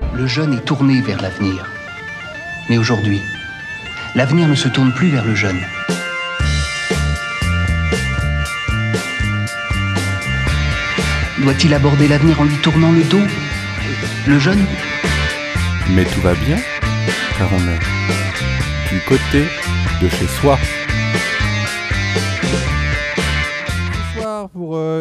Le jeune est tourné vers l'avenir. Mais aujourd'hui, l'avenir ne se tourne plus vers le jeune. Doit-il aborder l'avenir en lui tournant le dos? Le jeune? Mais tout va bien, car on est du côté de chez soi.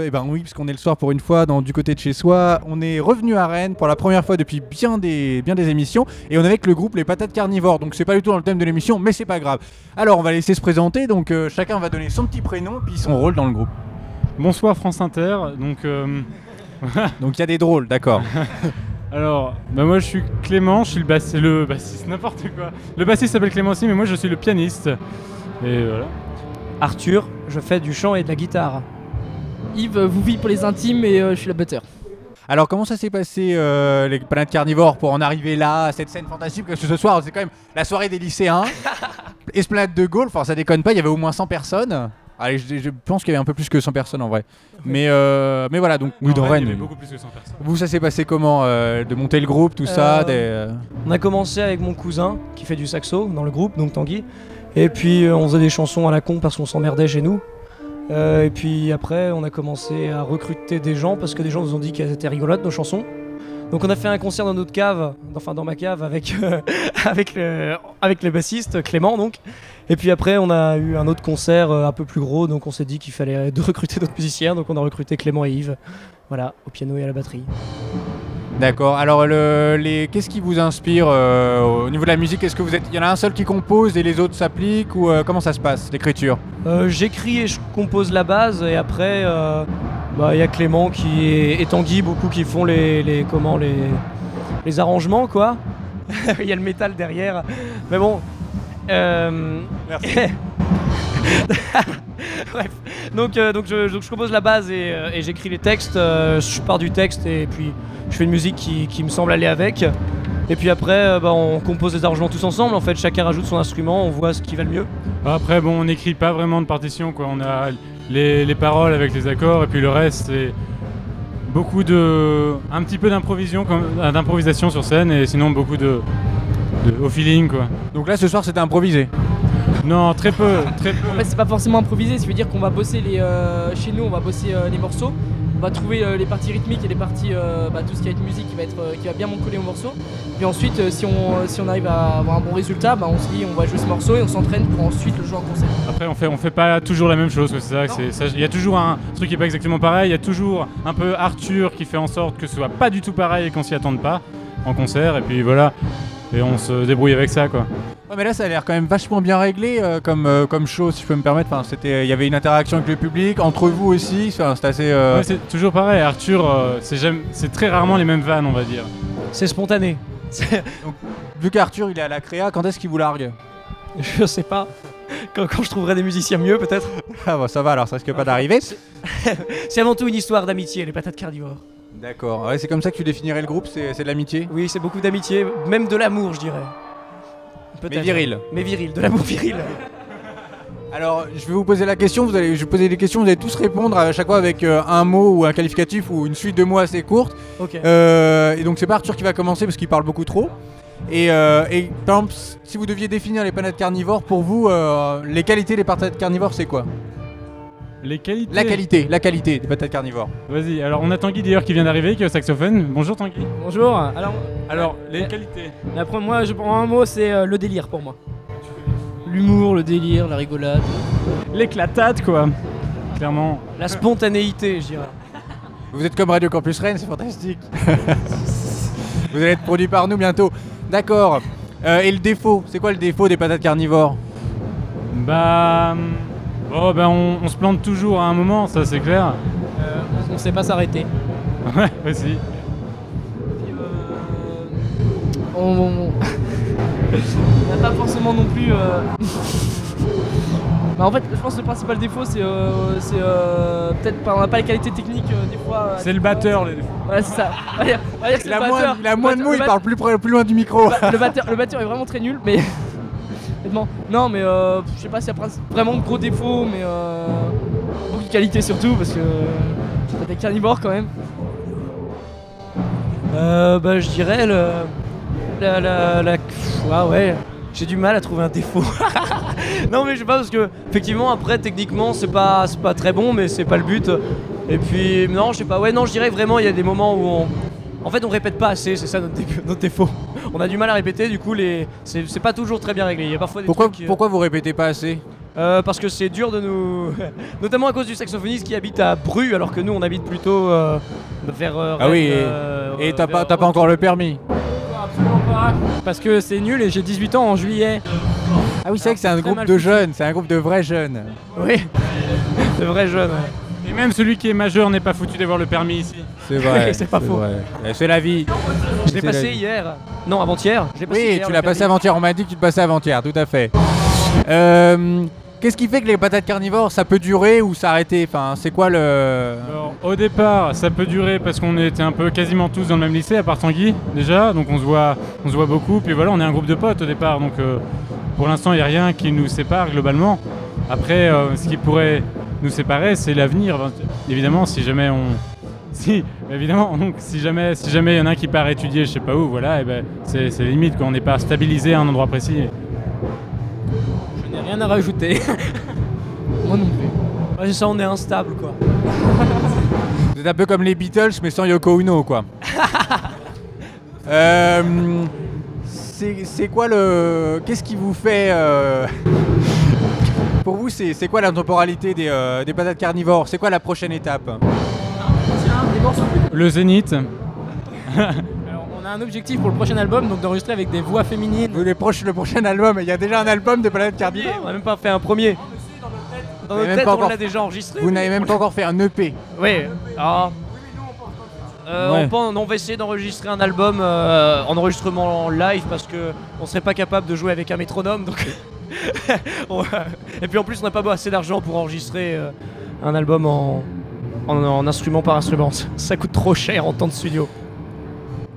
Euh, eh ben oui parce qu'on est le soir pour une fois dans du côté de chez soi on est revenu à Rennes pour la première fois depuis bien des bien des émissions et on est avec le groupe les patates carnivores donc c'est pas du tout dans le thème de l'émission mais c'est pas grave alors on va laisser se présenter donc euh, chacun va donner son petit prénom puis son rôle dans le groupe Bonsoir France Inter. Donc, euh, donc il y a des drôles d'accord alors, bah moi je suis Clément, je suis le, bass- le bassiste, n'importe quoi. Le bassiste s'appelle Clément aussi, mais moi je suis le pianiste. Et voilà. Arthur, je fais du chant et de la guitare. Yves vous vit pour les intimes et euh, je suis la batteur. alors comment ça s'est passé euh, les patates carnivores pour en arriver là à cette scène fantastique? Parce que ce soir c'est quand même la soirée des lycéens Esplanade de Gaulle enfin ça déconne pas il y avait au moins 100 personnes Allez, je, je pense qu'il y avait un peu plus que 100 personnes en vrai. Mais, euh, mais voilà, donc oui, dans Rennes, il y Rennes. avait beaucoup plus que 100 personnes. Vous, ça s'est passé comment euh, De monter le groupe, tout ça des, On a commencé avec mon cousin qui fait du saxo dans le groupe, donc Tanguy. Et puis on faisait des chansons à la con parce qu'on s'emmerdait chez nous. Euh, et puis après, on a commencé à recruter des gens parce que des gens nous ont dit qu'elles étaient rigolotes nos chansons. Donc on a fait un concert dans notre cave, enfin dans ma cave avec, euh, avec, le, bassiste Clément donc. Et puis après on a eu un autre concert euh, un peu plus gros donc on s'est dit qu'il fallait de recruter d'autres musiciens donc on a recruté Clément et Yves. Voilà, au piano et à la batterie. D'accord. Alors, le, les, qu'est-ce qui vous inspire euh, au niveau de la musique? Est-ce que vous êtes, il y en a un seul qui compose et les autres s'appliquent ou euh, comment ça se passe l'écriture? Euh, J'écris et je compose la base et après euh, bah, il y a Clément qui est, et Tanguy beaucoup qui font les, les comment les, les arrangements quoi. Il y a le métal derrière. Mais bon. euh, Bref. Donc, euh, donc, je, donc je compose la base et, euh, et j'écris les textes. euh, je pars du texte et puis je fais une musique qui, qui me semble aller avec. Et puis après, euh, bah, on compose les arrangements tous ensemble. En fait, chacun rajoute son instrument, on voit ce qui va le mieux. Après, bon, on n'écrit pas vraiment de partition, quoi. On a les, les paroles avec les accords, et puis le reste, c'est beaucoup de. un petit peu d'improvisation, sur scène, et sinon beaucoup de. de- au feeling, quoi. Donc là, ce soir, c'était improvisé. Non, très peu, très peu. En fait c'est pas forcément improvisé, ça veut dire qu'on va bosser les euh, chez nous on va bosser euh, les morceaux, on va trouver euh, les parties rythmiques et les parties bah, tout ce qui va être musique qui va être qui va bien coller au morceau. Puis ensuite si on si on arrive à avoir un bon résultat, bah, on se dit on va jouer ce morceau et on s'entraîne pour ensuite le jouer en concert. Après, on fait, on fait pas toujours la même chose, c'est- ça- Il y a toujours un truc qui est pas exactement pareil. Il y a toujours un peu Arthur qui fait en sorte que ce soit pas du tout pareil et qu'on s'y attende pas en concert. Et puis voilà. Et on se débrouille avec ça, quoi. Ouais, mais là, ça a l'air quand même vachement bien réglé euh, comme, euh, comme show, si je peux me permettre. Enfin, c'était, il y avait une interaction avec le public, entre vous aussi. Enfin, c'était assez. euh, Ouais, c'est toujours pareil. Arthur, euh, c'est jamais- c'est très rarement les mêmes vannes, on va dire. C'est spontané. Vu qu'Arthur, il est à la créa, quand est-ce qu'il vous largue? Je sais pas. Quand, quand je trouverai des musiciens mieux, peut-être. Ah bah ça va, alors ça risque pas d'arriver. C'est avant tout une histoire d'amitié, les patates carnivores. D'accord. Ouais, c'est comme ça que tu définirais le groupe, c'est, c'est de l'amitié? Oui, c'est beaucoup d'amitié, même de l'amour, je dirais. Peut-être. Mais viril. Mais viril, de l'amour viril. Alors, je vais vous poser la question, vous allez, je vais poser des questions, vous allez tous répondre à chaque fois avec euh, un mot ou un qualificatif ou une suite de mots assez courte. Ok. Euh, et donc c'est pas Arthur qui va commencer parce qu'il parle beaucoup trop. Et, euh, et par exemple, si vous deviez définir les patates carnivores, pour vous, euh, les qualités des patates carnivores, c'est quoi? Les qualités. La qualité, la qualité des patates carnivores. Vas-y, alors on a Tanguy d'ailleurs qui vient d'arriver, qui est au saxophone. Bonjour Tanguy. Bonjour. Alors Alors, les qualités. après moi je prends un mot c'est euh, le délire pour moi. L'humour, le délire, la rigolade. L'éclatade, quoi. Clairement. La spontanéité, je dirais. Vous êtes comme Radio Campus Rennes, c'est fantastique. vous allez être produit par nous bientôt. D'accord. Euh, et le défaut, c'est quoi le défaut des patates carnivores? Bah. hum, Oh, bah on, on se plante toujours à un moment, ça c'est clair. Euh, on, on sait pas s'arrêter. Ouais, vas-y. On on- n'a pas forcément non plus. euh, bah, en fait, je pense que le principal défaut, c'est euh, c'est, euh, peut-être pas, on n'a pas les qualités techniques euh, des fois. euh, C'est le batteur, les défauts. Ouais, c'est ça. On va dire- on va dire que c'est Il a le moins, batteur. il a moins de mots, il parle plus, près- plus loin du micro. le batteur, le batteur est vraiment très nul, mais. Non, mais euh, je sais pas s'il y vraiment de gros défauts, mais euh, beaucoup de qualités surtout, parce que c'est des carnivores quand même. Euh, bah, je dirais le. La. la, la- ah ouais, j'ai du mal à trouver un défaut. non, mais je sais pas, parce que, effectivement, après, techniquement, c'est pas, pas très bon, mais c'est pas le but. Et puis, non, je sais pas, ouais, non, je dirais vraiment, il y a des moments où on. En fait, on répète pas assez, c'est ça notre, dé- notre défaut. On a du mal à répéter, du coup, les... c'est pas toujours très bien réglé. Il y a parfois des Pourquoi, trucs, euh, pourquoi vous répétez pas assez? Euh, parce que c'est dur de nous. Notamment à cause du saxophoniste qui habite à Bru, alors que nous on habite plutôt euh, vers. euh, Ah oui, et- t'as pas, encore le permis? Absolument pas. Parce que c'est nul et j'ai 18 ans en juillet. Ah oui, c'est vrai que c'est un groupe de jeunes, c'est un groupe de vrais jeunes. Oui, de vrais jeunes. ouais. Et même celui qui est majeur n'est pas foutu d'avoir le permis ici. C'est vrai. C'est pas faux. C'est la vie. Je l'ai passé hier. Non, avant-hier. Oui, hier, tu l'as passé avant-hier. On m'a dit que tu le passais avant-hier, tout à fait. Euh, Qu'est-ce qui fait que les patates carnivores, ça peut durer ou s'arrêter? Enfin, c'est quoi le. Alors, au départ, ça peut durer parce qu'on était un peu quasiment tous dans le même lycée, à part Tanguy déjà, donc on se voit, on se voit beaucoup. Puis voilà, on est un groupe de potes au départ, donc euh, pour l'instant, il n'y a rien qui nous sépare globalement. Après, euh, ce qui pourrait nous séparer, c'est l'avenir. Enfin, Évidemment, si jamais on, si, évidemment, donc si jamais, si jamais il y en a un qui part étudier, je sais pas où, voilà, et ben c'est c'est limite qu'on n'est pas stabilisé à un endroit précis. Je n'ai rien à rajouter. Moi non plus. Ouais, ça, on est instable quoi. Vous êtes un peu comme les Beatles, mais sans Yoko Ono, quoi. Euh, c'est c'est quoi le. Qu'est-ce qui vous fait. euh, Pour vous, c'est c'est quoi la temporalité des, euh, des patates carnivores? C'est quoi la prochaine étape? Le Zénith, Alors, on a un objectif pour le prochain album, donc d'enregistrer avec des voix féminines. Vous, les proches- Le prochain album, il y a déjà un album de patates carnivores? On a même pas fait un premier. Dans Vous notre n'avez même tête, pas on encore- l'a déjà enregistré. Vous n'avez même pas encore fait un EP. Oui. Ah. Euh, Ouais. on, pense- on va essayer d'enregistrer un album euh, en enregistrement en live parce que on serait pas capable de jouer avec un métronome donc et puis en plus on n'a pas assez d'argent pour enregistrer euh, un album en, en, en instrument par instrument ça coûte trop cher en temps de studio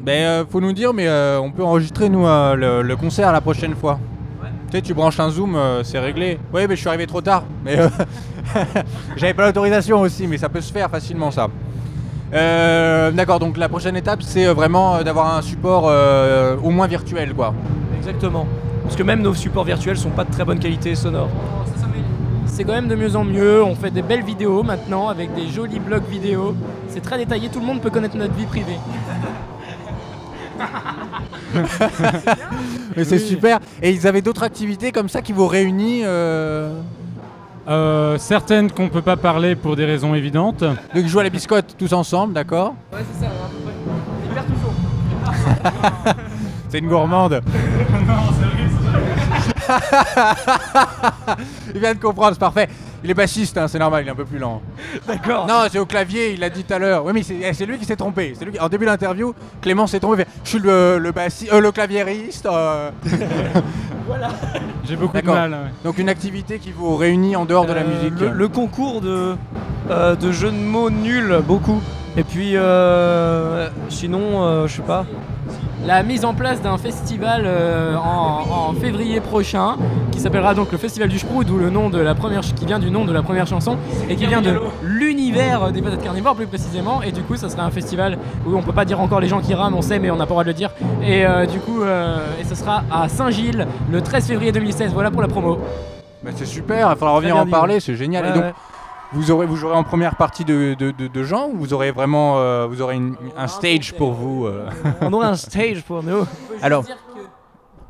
Ben, euh, faut nous dire, mais euh, on peut enregistrer, nous, euh, le, le concert la prochaine fois. Tu sais, tu branches un zoom, euh, c'est réglé. Oui, mais je suis arrivé trop tard. Mais euh, j'avais pas l'autorisation aussi, mais ça peut se faire facilement, ça. Euh, D'accord, donc la prochaine étape, c'est vraiment euh, d'avoir un support euh, au moins virtuel, quoi. exactement parce que même nos supports virtuels sont pas de très bonne qualité sonore C'est quand même de mieux en mieux. On fait des belles vidéos maintenant avec des jolis blogs vidéo. C'est très détaillé, tout le monde peut connaître notre vie privée. Mais c'est super. Et ils avaient d'autres activités comme ça qui vous réunissent euh, euh, certaines qu'on peut pas parler pour des raisons évidentes. Donc, ils jouent à la biscotte tous ensemble, d'accord? Ouais, c'est ça, à peu près. Il perd toujours. C'est une gourmande. il vient de comprendre, c'est parfait. Il est bassiste, hein, c'est normal, il est un peu plus lent. d'accord Non, c'est au clavier, il l'a dit tout à l'heure. Oui, mais c'est eh, c'est lui qui s'est trompé. C'est lui qui- En début d'interview, Clément s'est trompé. il fait, Je suis le, le, bassi- euh, le claviériste. euh. J'ai beaucoup de D'accord. mal. ouais. Donc une activité qui vous réunit en dehors de la Euh, musique. le, le concours de, euh, de jeux de mots nuls beaucoup et puis euh, sinon euh, je sais pas La mise en place d'un festival euh, en, en février prochain qui s'appellera donc le Festival du Sprout, d'où le nom de la première, ch- qui vient du nom de la première chanson et qui vient de l'univers des patates carnivores plus précisément. Et du coup, ça sera un festival où on peut pas dire encore les gens qui rament, on sait, mais on n'a pas le droit de le dire. Et euh, du coup, euh, et ce sera à Saint-Gilles le 13 février 2016. Voilà pour la promo. Bah, c'est super, il faudra revenir en parler, c'est génial. Ouais, Et donc, ouais. Vous aurez, vous jouerez en première partie de, de, de- de gens ou vous aurez vraiment euh, vous aurez une- un stage. pour vous euh on aura un stage pour nous. Alors,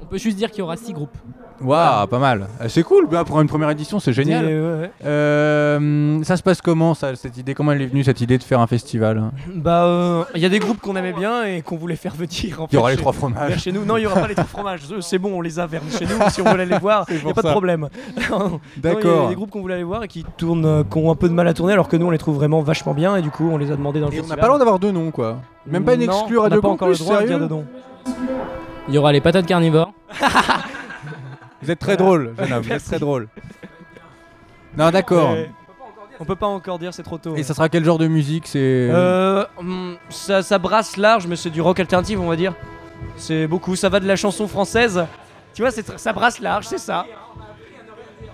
On peut juste dire qu'il y aura six groupes. waouh, pas mal. Euh, C'est cool, bah, pour une première édition, c'est génial. Et, ouais, ouais. Euh, ça se passe comment ça, cette idée? Comment elle est venue cette idée de faire un festival? Bah euh, il y a des groupes qu'on aimait bien et qu'on voulait faire venir en Il y aura fait, les trois fromages. chez nous non il y aura pas les trois fromages c'est bon on les a vers chez nous si on veut aller les voir il y pour a pas de problème Non, il y a D'accord. des groupes qu'on voulait aller voir et qui tournent euh, qui ont un peu de mal à tourner alors que nous on les trouve vraiment vachement bien et du coup on les a demandé dans le Et on n'a festival. pas le droit d'avoir deux noms quoi. Même pas une Non, exclue on n'a Radio pas encore le Campus, droit de dire sérieux de nom. Il y aura les patates carnivores. Vous êtes très drôle, jeune homme, vous êtes très drôle. Non, d'accord. Ouais. On peut pas encore dire, c'est trop tôt. Et ça sera quel genre de musique C'est Euh, hum, ça, ça brasse large, mais c'est du rock alternatif, on va dire. C'est beaucoup. Ça va de la chanson française. Tu vois, c'est tr- ça brasse large, c'est ça.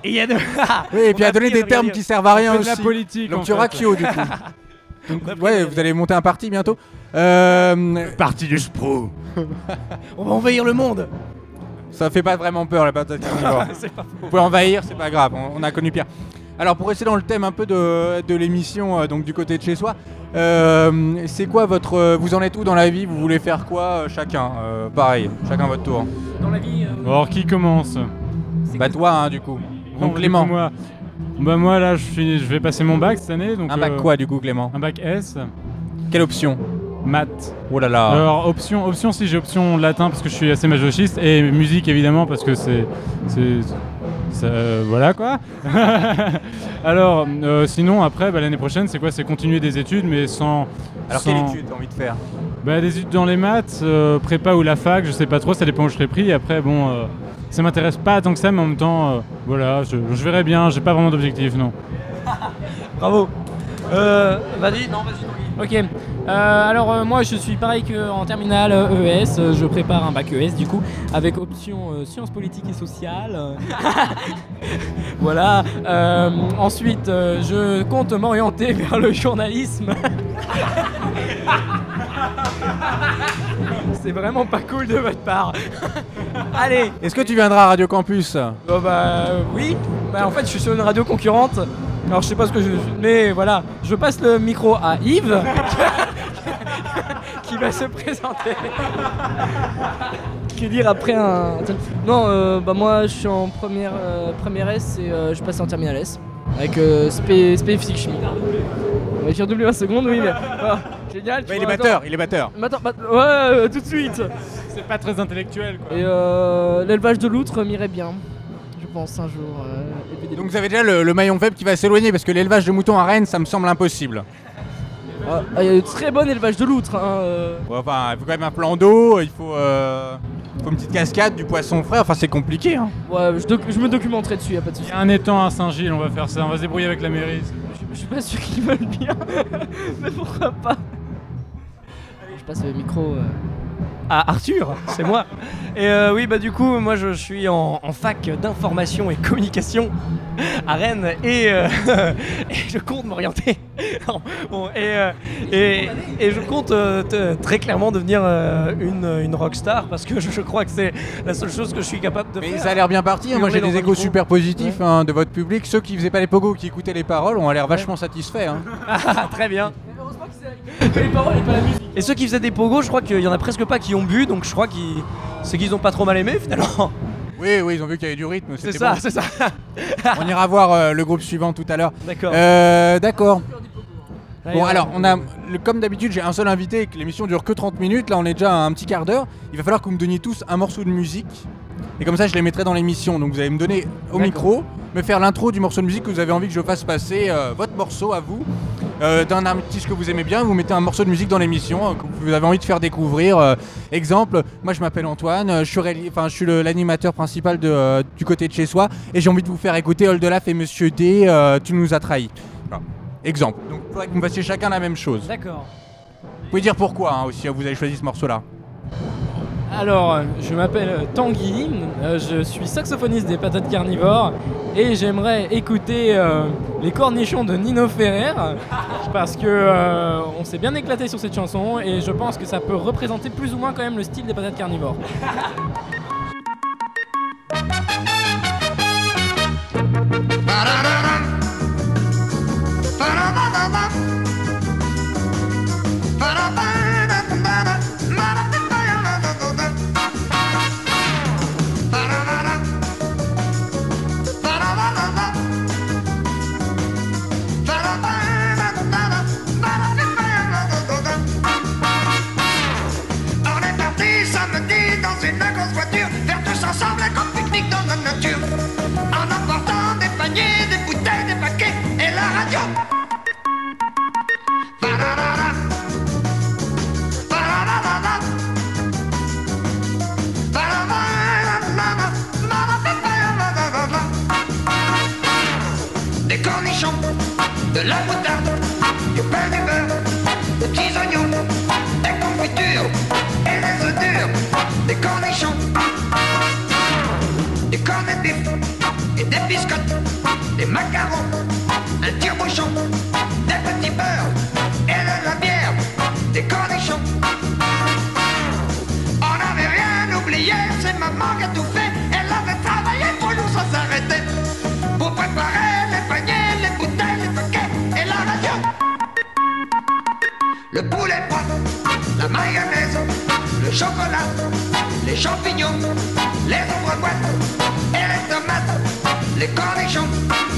Et il y a de... Oui, et puis on a à donner appris à des termes regarder. qui servent à rien On fait de aussi. la politique. Donc en tu auras. Kyo du coup. Donc, On a appris à ouais, regarder. vous allez monter un parti bientôt. Euh, Parti du Sprou. On va envahir le monde ça fait pas vraiment peur la patate carnivore. Vous pouvez envahir, c'est pas grave, on, on a connu pire. Alors pour rester dans le thème un peu de, de l'émission, euh, donc du côté de chez soi, euh, c'est quoi votre... euh, vous en êtes où dans la vie? Vous voulez faire quoi chacun Euh, Pareil, chacun votre tour? Dans la vie. euh, Alors qui commence? Bah toi hein, du coup. Donc Clément. coup, moi, bah moi là je, suis, je vais passer mon bac cette année. Donc, Un bac euh, quoi du coup Clément? Un bac S, Quelle option? Maths. Oh là là. Alors option, option si j'ai option latin parce que je suis assez masochiste et musique évidemment parce que c'est, c'est, ça- voilà quoi. Alors euh, sinon après bah, l'année prochaine c'est quoi? C'est continuer des études mais sans. Alors sans- quelle étude t'as envie de faire? Bah, des études dans les maths, euh, prépa ou la fac, je sais pas trop, ça dépend où je serai pris. Et après bon, euh, ça m'intéresse pas tant que ça, mais en même temps euh, voilà, je, je verrai bien. J'ai pas vraiment d'objectif non. Bravo euh, Vas-y, non, vas-y. Ok. Euh, alors euh, moi je suis pareil qu'en terminale euh, ES, euh, je prépare un bac ES du coup avec option sciences politiques et sociales. voilà. Ensuite je compte m'orienter vers le journalisme. C'est vraiment pas cool de votre part. Allez. Est-ce que tu viendras à Radio Campus? Oh bah oui. Bah en fait je suis sur une radio concurrente. Alors je sais pas ce que je mais voilà, je passe le micro à Yves qui va se présenter. Que dire après un. Non, euh, bah moi je suis en première, euh, première S et euh, je passe en terminale S. Avec euh, spé, spé physique chimie. Ouais, J'ai redoublé 20 secondes, oui, mais. ah, génial, tu Bah, Il est batteur, il est batteur. bah, ouais, euh, tout de suite. C'est pas très intellectuel quoi. Et euh, l'élevage de loutre m'irait bien. Je pense un jour. euh, Donc vous avez déjà le, le maillon faible qui va s'éloigner parce que l'élevage de moutons à Rennes ça me semble impossible. loutres. Ah, ah, il y a de très bon élevage de loutre. Hein, euh. Ouais, enfin, il faut quand même un plan d'eau, il faut, euh, il faut une petite cascade, du poisson frais, enfin c'est compliqué. Hein. Ouais, je, doc- je me documenterai dessus, y a pas de Il soucis. y a un étang à Saint-Gilles, on va faire ça, on va se débrouiller avec la mairie. Je, je suis pas sûr qu'ils veulent bien, mais pourquoi pas Je passe le micro. euh. Ah, Arthur, c'est moi. Et euh, oui, bah du coup, moi je suis en, en fac d'information et communication à Rennes et, euh, et je compte m'orienter. Non, bon, et, euh, et, et je compte te- très clairement devenir une, une rockstar parce que je, je crois que c'est la seule chose que je suis capable de Mais faire. ça a l'air bien parti, hein. moi j'ai des échos super positifs hein, de votre public. Ceux qui faisaient pas les pogos, qui écoutaient les paroles, ont l'air vachement satisfaits. hein. Ah, très bien. Les paroles et pas la musique. Et ceux qui faisaient des pogos, je crois qu'il y en a presque pas qui ont bu, donc je crois qu'ils c'est qu'ils ont pas trop mal aimé finalement. Oui, oui, ils ont vu qu'il y avait du rythme. C'est ça, bon. c'est ça. On ira voir euh, le groupe suivant tout à l'heure. D'accord. Euh, D'accord. Bon, Allez, alors, on a, le- comme d'habitude, j'ai un seul invité et que l'émission dure que 30 minutes. Là, on est déjà à un petit quart d'heure. Il va falloir que vous me donniez tous un morceau de musique. Et comme ça, je les mettrai dans l'émission. Donc, vous allez me donner au D'accord. micro, me faire l'intro du morceau de musique que vous avez envie que je fasse passer. euh, votre morceau à vous. Euh, D'un artiste que vous aimez bien, vous mettez un morceau de musique dans l'émission euh, que vous avez envie de faire découvrir. Euh, exemple, moi je m'appelle Antoine, je suis, réali- enfin, je suis le- l'animateur principal de, du côté de chez soi et j'ai envie de vous faire écouter Oldelaf et Monsieur D, Tu nous as trahis. Voilà. Exemple. Donc il faudrait que vous fassiez chacun la même chose. D'accord. Vous pouvez dire pourquoi hein, aussi, vous avez choisi ce morceau-là. Alors, je m'appelle Tanguy, euh, je suis saxophoniste des patates carnivores et j'aimerais écouter euh, les cornichons de Nino Ferrer parce que euh, on s'est bien éclaté sur cette chanson et je pense que ça peut représenter plus ou moins quand même le style des patates carnivores. Le poulet propre, la mayonnaise, le chocolat, les champignons, les ombres et les tomates, les cornichons.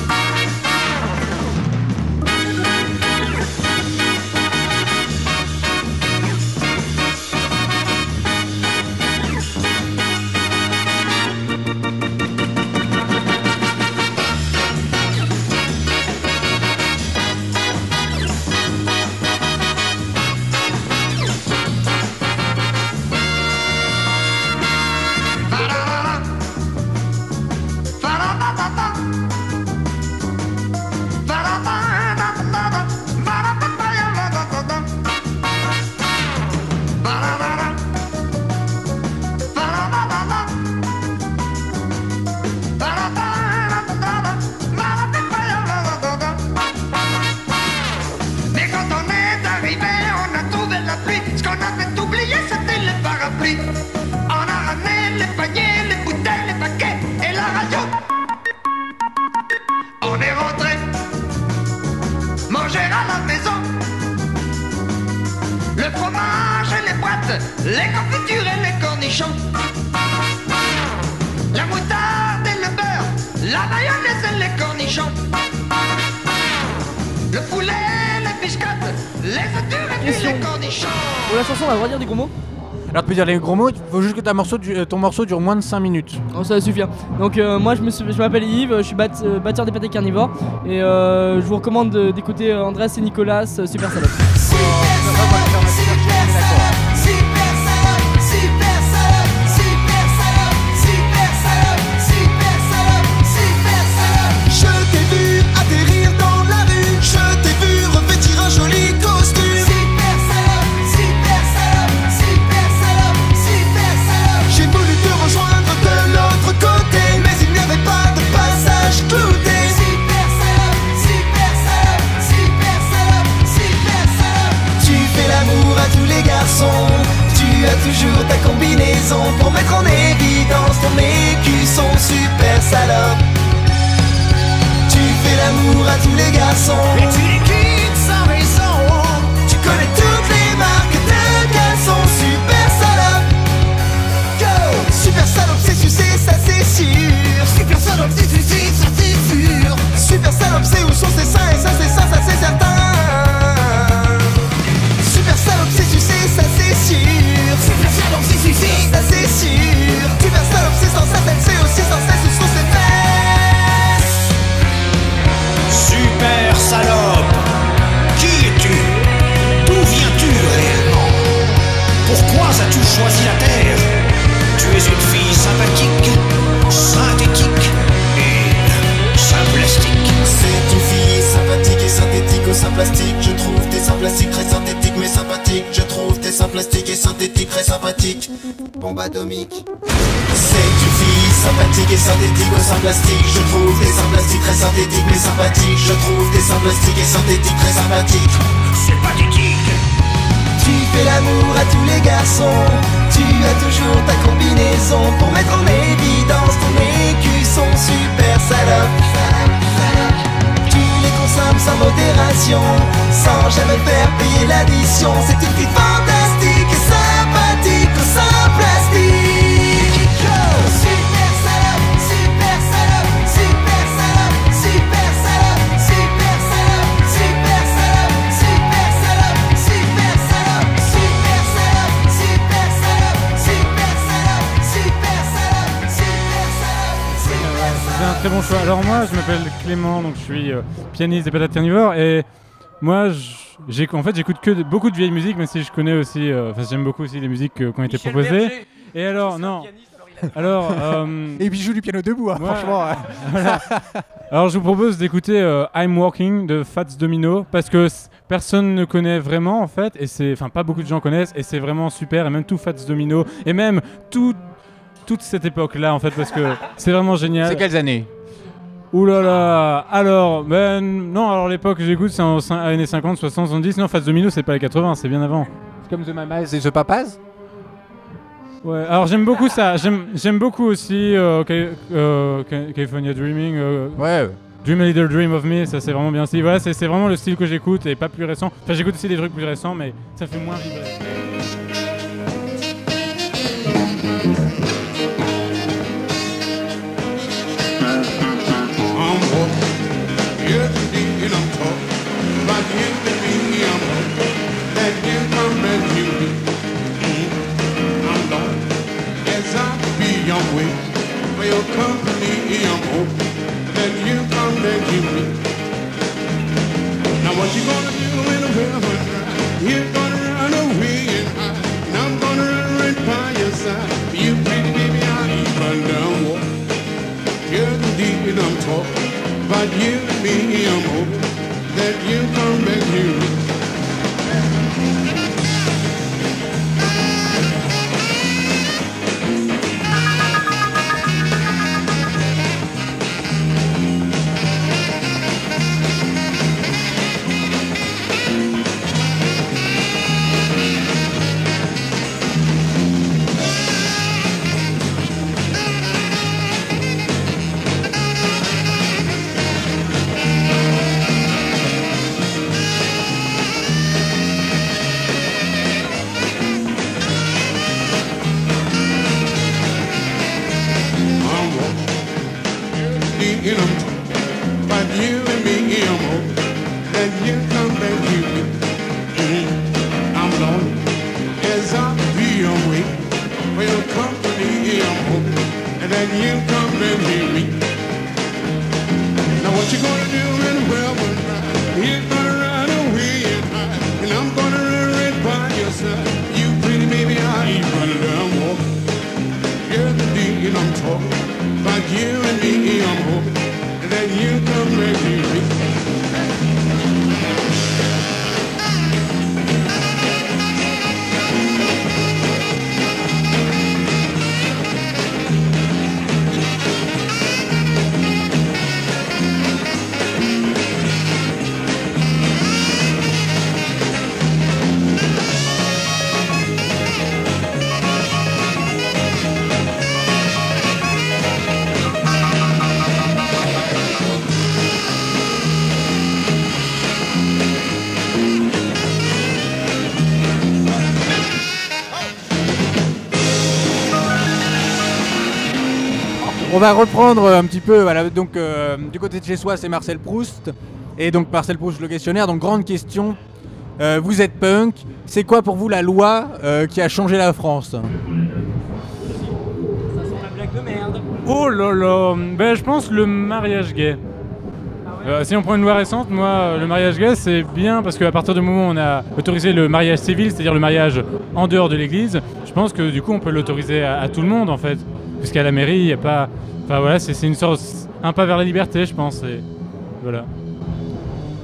On a ramené les paniers, les bouteilles, les paquets et la radio. On est rentré manger à la maison. Le fromage et les boîtes, les confitures et les cornichons. La moutarde et le beurre, la mayonnaise et les cornichons. Le poulet, les biscottes, les œufs et puis les cornichons. Pour la chanson, on a le droit de dire des gros Alors tu peux dire les gros mots, il faut juste que ta morceau euh, ton morceau dure moins de 5 minutes. Oh, ça va suffire. Donc euh, moi je me je m'appelle Yves, je suis bat- euh, batteur des pâtés carnivores et euh, je vous recommande de- d'écouter euh, Andreas et Nicolas, euh, super salope. Plastique Je trouve tes seins plastiques très synthétiques mais sympathiques. Je trouve tes seins plastiques et synthétiques très sympathiques. Bombe atomique C'est une fille sympathique et synthétique au sein plastique Je trouve tes seins plastiques très synthétiques mais sympathiques. Je trouve tes seins plastiques et synthétiques très sympathiques. C'est pathétique. Tu fais l'amour à tous les garçons. Tu as toujours ta combinaison Pour mettre en évidence ton écusson super salope sans modération Sans jamais faire payer l'addition. C'est une fille fantastique et sympathique sein très bon choix. Alors moi, je m'appelle Clément, donc je suis euh, pianiste des patates carnivores et moi, je- j'ai en fait, j'écoute que de- beaucoup de vieilles musiques, même si je connais aussi, euh, enfin, j'aime beaucoup aussi les musiques euh, qui ont été proposées. Et alors, non. Alors, euh, Et puis il joue du piano debout, hein, Ouais. franchement. ouais. voilà. Alors je vous propose d'écouter euh, I'm Walking de Fats Domino parce que personne ne connaît vraiment en fait et c'est enfin pas beaucoup de gens connaissent et c'est vraiment super et même tout Fats Domino et même tout toute cette époque là en fait parce que c'est vraiment génial. C'est quelles années Ouh là là Alors, ben non, alors l'époque que j'écoute c'est en années 50, 60, 70. Non, Fats Domino c'est pas les 80, c'est bien avant. Comme The Mamas et The Papas Ouais, alors j'aime beaucoup ça. J'aime j'aime beaucoup aussi euh, euh, Ca- California Dreaming. euh, Ouais. Dream a Little Dream of Me, ça c'est vraiment bien stylé. Voilà, c'est c'est vraiment le style que j'écoute et pas plus récent. Enfin, j'écoute aussi des trucs plus récents, mais ça fait moins vibrer. Your way. For your company, I'm hooked. That you come and you me. Now what you gonna do in the river dry? You're gonna run away and hide. And I'm gonna run right by your side. You pretty baby, I'll even down walk. You're the deed I'm talking about you and me. I'm hoping that you come back here. About you and me. Hoping that you come back here. Mm, I'm lonely as I'll be away for your company. I'm hoping that you come back here. Now what you gonna do the well when You're gonna run away and hide, and I'm gonna run right by your side. You pretty baby, I ain't running down walking. You're I'm talking you and me baby. On va reprendre un petit peu. Voilà, donc euh, du côté de chez soi, c'est Marcel Proust. Et donc Marcel Proust, le questionnaire. Donc grande question. Euh, vous êtes punk. C'est quoi pour vous la loi euh, qui a changé la France? Oh là là ben, Je pense le mariage gay. Euh, si on prend une loi récente, moi, euh, le mariage gay, c'est bien parce qu'à partir du moment où on a autorisé le mariage civil, c'est-à-dire le mariage en dehors de l'église, je pense que du coup, on peut l'autoriser à, à tout le monde, en fait. Puisqu'à la mairie, il n'y a pas... Enfin voilà, c'est c'est une sorte... un pas vers la liberté, je pense. Et voilà.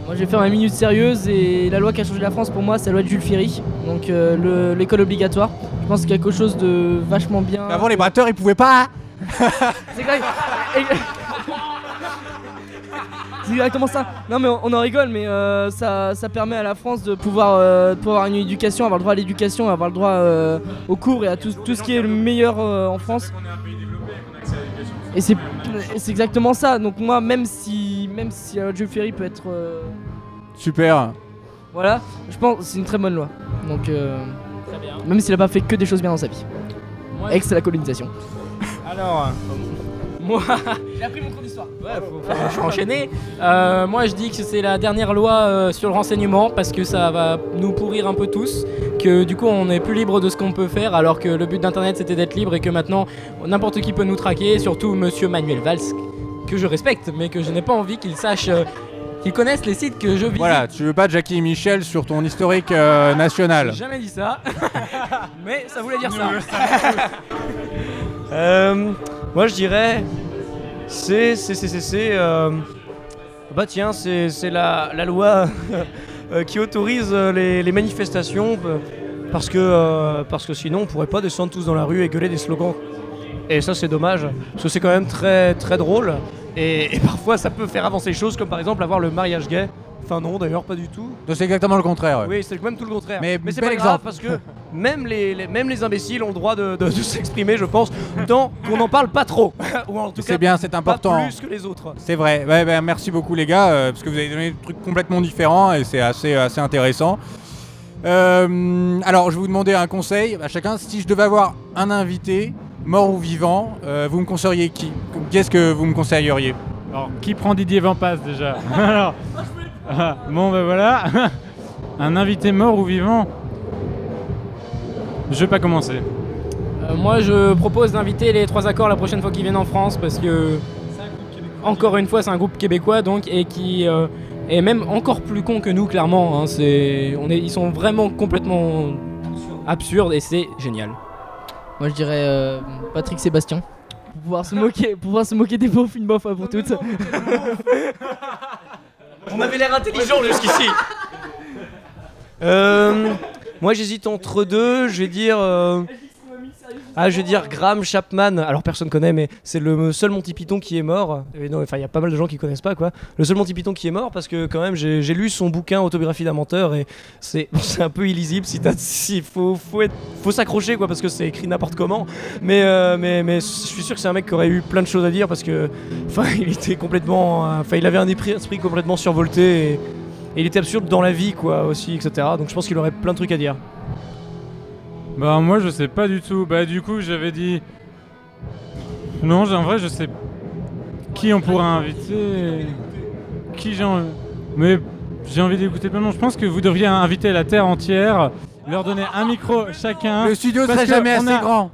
Moi je vais faire ma minute sérieuse et la loi qui a changé la France pour moi c'est la loi de Jules Ferry, donc euh, le- l'école obligatoire. Je pense que c'est quelque chose de vachement bien. Avant les bratteurs, ils pouvaient pas. C'est exact- C'est exactement ça. Non mais on, on en rigole, mais euh, ça, ça permet à la France de pouvoir, euh, de pouvoir avoir une éducation, avoir le droit à l'éducation, avoir le droit euh, aux cours et à tout, tout ce qui est le meilleur euh, en France. Et c'est et c'est exactement ça. Donc moi, même si, même si la loi de Jules Ferry peut être, euh, Super. voilà, je pense que c'est une très bonne loi. Donc euh, même s'il a pas fait que des choses bien dans sa vie. Ex la colonisation. Alors, moi. J'ai appris mon cours d'histoire. Ouais, faut, faut- enchaîner. Euh, moi, je dis que c'est la dernière loi euh, sur le renseignement parce que ça va nous pourrir un peu tous. Que du coup, on n'est plus libre de ce qu'on peut faire alors que le but d'Internet c'était d'être libre et que maintenant n'importe qui peut nous traquer, surtout Monsieur Manuel Valls, que je respecte, mais que je n'ai pas envie qu'il sache, euh, qu'il connaisse les sites que je visite. Voilà, tu veux pas Jackie et Michel sur ton historique euh, national? J'ai jamais dit ça, mais ça voulait dire ça. Euh, moi je dirais c'est c'est c'est c'est euh, bah tiens c'est la, la loi euh, qui autorise euh, les, manifestations parce que parce que sinon on pourrait pas descendre tous dans la rue et gueuler des slogans. Et ça c'est dommage parce que c'est quand même très très drôle. Et, et parfois ça peut faire avancer les choses comme par exemple avoir le mariage gay Enfin non d'ailleurs pas du tout. C'est exactement le contraire. ouais. Oui, c'est même tout le contraire. Mais c'est bel pas exemple. grave parce que même les, les- même les imbéciles ont le droit de, de- de s'exprimer, je pense, tant qu'on n'en parle pas trop. Ou en tout C'est cas, bien, c'est important. Plus que les autres. C'est vrai. Ouais, ben, merci beaucoup les gars, euh, parce que vous avez donné des trucs complètement différents et c'est assez, assez intéressant. Euh, alors, je vais vous demander un conseil à chacun. Si je devais avoir un invité, mort ou vivant, euh, vous me conseilleriez qui? Qu'est-ce que vous me conseilleriez? Alors, qui prend Didier Vampas déjà? Alors, ah, bon ben voilà, un invité mort ou vivant Je vais pas commencer. Euh, moi, je propose d'inviter les trois accords la prochaine fois qu'ils viennent en France parce que, encore une fois, c'est un groupe québécois donc et qui euh, est même encore plus con que nous, clairement. hein. c'est, on est, ils sont vraiment complètement absurdes et c'est génial. Moi je dirais euh, Patrick Sébastien. Pour pouvoir se moquer, pour pouvoir se moquer des beaufs une fois pour toutes. On avait l'air intelligent jusqu'ici. Euh, moi j'hésite entre deux, je vais dire. euh, Ah, je vais dire Graham Chapman. Alors personne connaît, mais c'est le seul Monty Python qui est mort. Et non, enfin, il y a pas mal de gens qui connaissent pas quoi. Le seul Monty Python qui est mort parce que quand même j'ai lu son bouquin Autobiographie d'un menteur et c'est un peu illisible. Si t'as, si faut faut faut s'accrocher quoi parce que c'est écrit n'importe comment. Mais euh, mais mais je suis sûr que c'est un mec qui aurait eu plein de choses à dire parce que enfin il était complètement, enfin il avait un esprit, complètement survolté et il était absurde dans la vie quoi aussi etc. Donc je pense qu'il aurait plein de trucs à dire. Bah moi je sais pas du tout. Bah du coup j'avais dit... Non, j'ai- en vrai je sais qui on pourrait inviter. Qui j'ai envie... Mais j'ai envie d'écouter plein de monde. Je pense que vous devriez inviter la Terre entière, leur donner un micro chacun. Le studio serait jamais assez a- grand.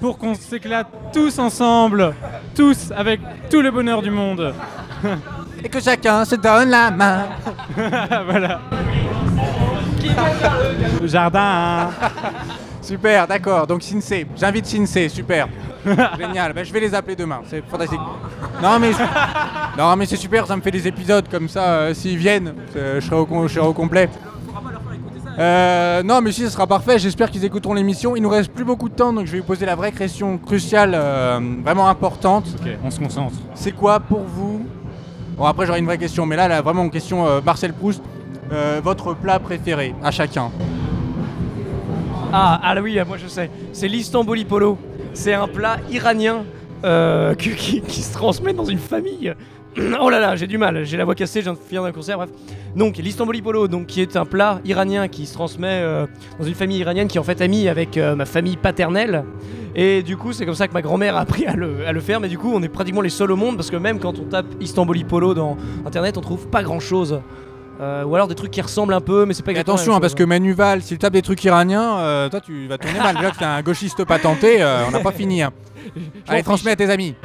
Pour qu'on s'éclate tous ensemble, tous avec tout le bonheur du monde. Et que chacun se donne la main. voilà. Le jardin. Super, d'accord. Donc Sinsé, j'invite Sinsé, super. Génial, Ben, je vais les appeler demain, c'est fantastique. Non mais, non, mais c'est super, ça me fait des épisodes comme ça, euh, s'ils viennent, euh, je serai au, com- je serai au complet. Euh, non mais si, ce sera parfait, j'espère qu'ils écouteront l'émission. Il nous reste plus beaucoup de temps, donc je vais vous poser la vraie question cruciale, euh, vraiment importante. Ok, on se concentre. C'est quoi pour vous? Bon après j'aurai une vraie question, mais là, là vraiment une question euh, Marcel Proust, euh, votre plat préféré à chacun? Ah, ah oui, moi je sais. C'est l'Istanbuli Polo. C'est un plat iranien euh, qui, se transmet dans une famille. Oh là là, j'ai du mal, j'ai la voix cassée, je viens d'un concert, bref. Donc l'Istanbuli Polo, qui est un plat iranien qui se transmet euh, dans une famille iranienne qui est en fait amie avec euh, ma famille paternelle. Et du coup, c'est comme ça que ma grand-mère a appris à le, faire. Mais du coup, on est pratiquement les seuls au monde parce que même quand on tape Istanbuli Polo dans internet, on trouve pas grand-chose. Euh, ou alors des trucs qui ressemblent un peu, mais c'est pas exactement la attention, hein, parce que Manu Val, s'il tape des trucs iraniens, euh, toi tu vas tourner mal. Déjà que t'es un gauchiste patenté, euh, on n'a pas fini. hein. Allez, transmets à tes amis.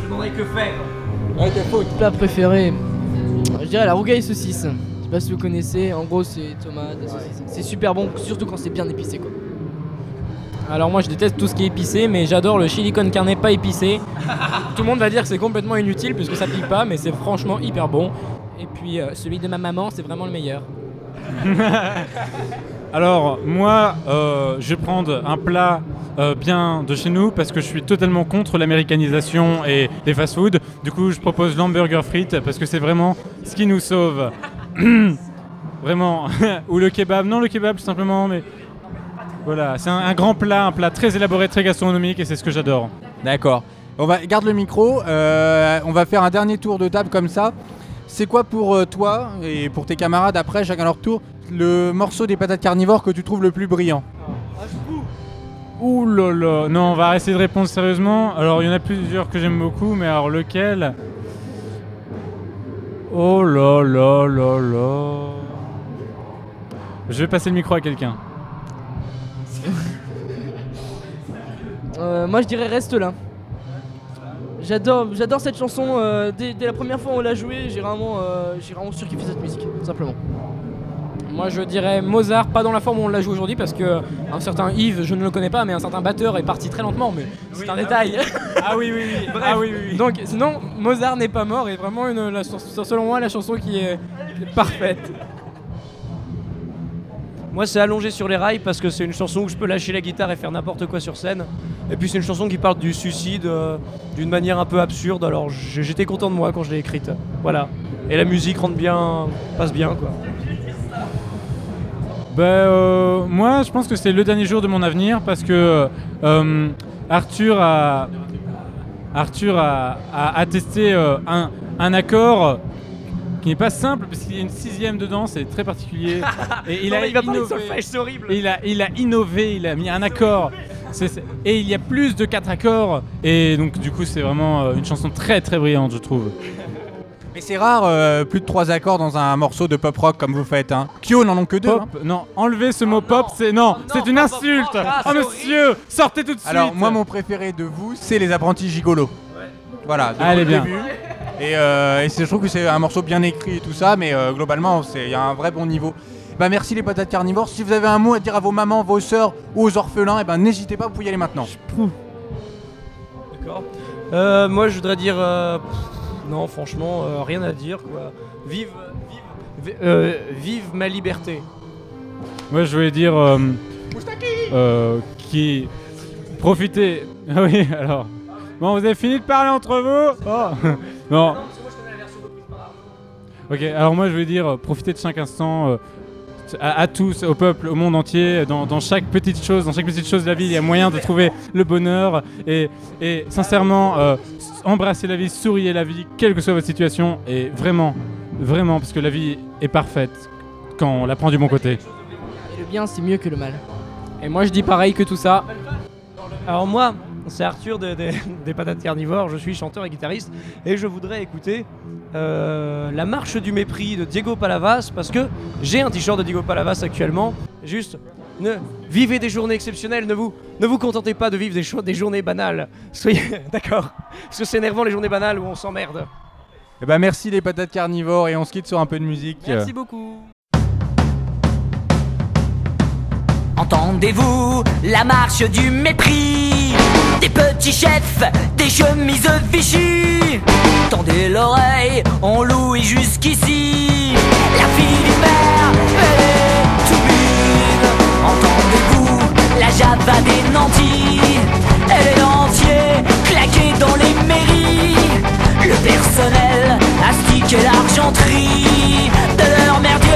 Je demanderais que faire. Plat préféré Je dirais la rougaille saucisse. Je sais pas si vous connaissez, en gros c'est tomate, et saucisse. C'est super bon, surtout quand c'est bien épicé quoi. Alors moi je déteste tout ce qui est épicé, mais j'adore le chili con carne pas épicé. tout le monde va dire que c'est complètement inutile puisque ça pique pas, mais c'est franchement hyper bon. Et puis euh, celui de ma maman, c'est vraiment le meilleur. Alors, moi, euh, je vais prendre un plat euh, bien de chez nous parce que je suis totalement contre l'américanisation et les fast-food. Du coup, je propose l'hamburger frites parce que c'est vraiment ce qui nous sauve. vraiment. Ou le kebab. Non, le kebab, tout simplement, mais. Voilà, c'est un, un grand plat, un plat très élaboré, très gastronomique et c'est ce que j'adore. D'accord. On va garde le micro. euh, on va faire un dernier tour de table comme ça. C'est quoi pour euh, toi et pour tes camarades après, chacun leur tour, le morceau des patates carnivores que tu trouves le plus brillant Ouh là là Non, on va essayer de répondre sérieusement. Alors, il y en a plusieurs que j'aime beaucoup, mais alors lequel? Oh là là là là Je vais passer le micro à quelqu'un. Euh, moi je dirais reste là. J'adore, j'adore cette chanson. euh, dès, dès la première fois où on l'a jouée, j'ai vraiment, euh, j'ai vraiment surkiffé cette musique, tout simplement. Moi je dirais Mozart, pas dans la forme où on l'a joue aujourd'hui parce que un certain Yves, je ne le connais pas, mais un certain batteur est parti très lentement, mais c'est un détail. Ah oui, oui, oui. Bref. Ah oui, oui, oui. Donc sinon, Mozart n'est pas mort et vraiment une, la selon moi la chanson qui est parfaite. Moi, c'est allongé sur les rails parce que c'est une chanson où je peux lâcher la guitare et faire n'importe quoi sur scène. Et puis, c'est une chanson qui parle du suicide euh, d'une manière un peu absurde. Alors, j'étais content de moi quand je l'ai écrite. Voilà. et la musique rentre bien, passe bien quoi. Bah, moi, je pense que c'est le dernier jour de mon avenir parce que euh, Arthur a, Arthur a, testé un, un accord qui n'est pas simple parce qu'il y a une sixième dedans, c'est très particulier. Et il Non, a il va parler de innové. solfège, c'est horrible. Et il a, il a innové, il a mis un accord. C'est- c'est- et il y a plus de quatre accords. Et donc, du coup, c'est vraiment euh, une chanson très très brillante, je trouve. Mais c'est rare, euh, plus de trois accords dans un morceau de pop rock comme vous faites. Hein. Kyo n'en ont que deux. Pop, hein. non, enlevez ce mot pop, c'est non, c'est une insulte. oh monsieur, sortez tout de suite. Alors moi mon préféré de vous c'est les apprentis gigolos. Voilà. Allez, le bien. début. Et, euh, et je trouve que c'est un morceau bien écrit et tout ça, mais euh, globalement c'est- il y a un vrai bon niveau. Bah merci les patates carnivores. Si vous avez un mot à dire à vos mamans, vos sœurs ou aux orphelins, et ben n'hésitez pas, vous pouvez y aller maintenant. D'accord. Euh, moi, je voudrais dire. euh, pff, non, franchement, euh, rien à dire. Quoi. Vive, vive, vi- euh, vive ma liberté. Moi, je voulais dire euh, euh, qui profitez. Ah oui, alors. Bon, vous avez fini de parler entre vous Oh. Non. Ok, alors moi, je voulais dire euh, profitez de chaque instant. euh, à, à tous, au peuple, au monde entier, dans, dans chaque petite chose, dans chaque petite chose de la vie, il y a moyen de trouver le bonheur et, et sincèrement, euh, embrassez la vie, souriez la vie, quelle que soit votre situation, et vraiment, vraiment, parce que la vie est parfaite quand on la prend du bon côté. Et le bien, c'est mieux que le mal. Et moi je dis pareil que tout ça. Alors, moi, c'est Arthur de- de- des Patates Carnivores. Je suis chanteur et guitariste. Et je voudrais écouter euh, La marche du mépris de Diego Palavas. Parce que j'ai un t-shirt de Diego Palavas actuellement. Juste. Ne, vivez des journées exceptionnelles, ne vous, ne vous contentez pas de vivre des, des journées banales. Soyez d'accord. Parce que c'est énervant les journées banales où on s'emmerde. Et bah merci les patates carnivores et on se quitte sur un peu de musique. Merci beaucoup. Entendez-vous la marche du mépris Des petits chefs, des chemises Vichy Tendez l'oreille, on louit jusqu'ici. La fille du maire, elle est tout bine Entendez-vous la java des nantis. Elle est entier, claquée dans les mairies. Le personnel astique et l'argenterie De leur merdier,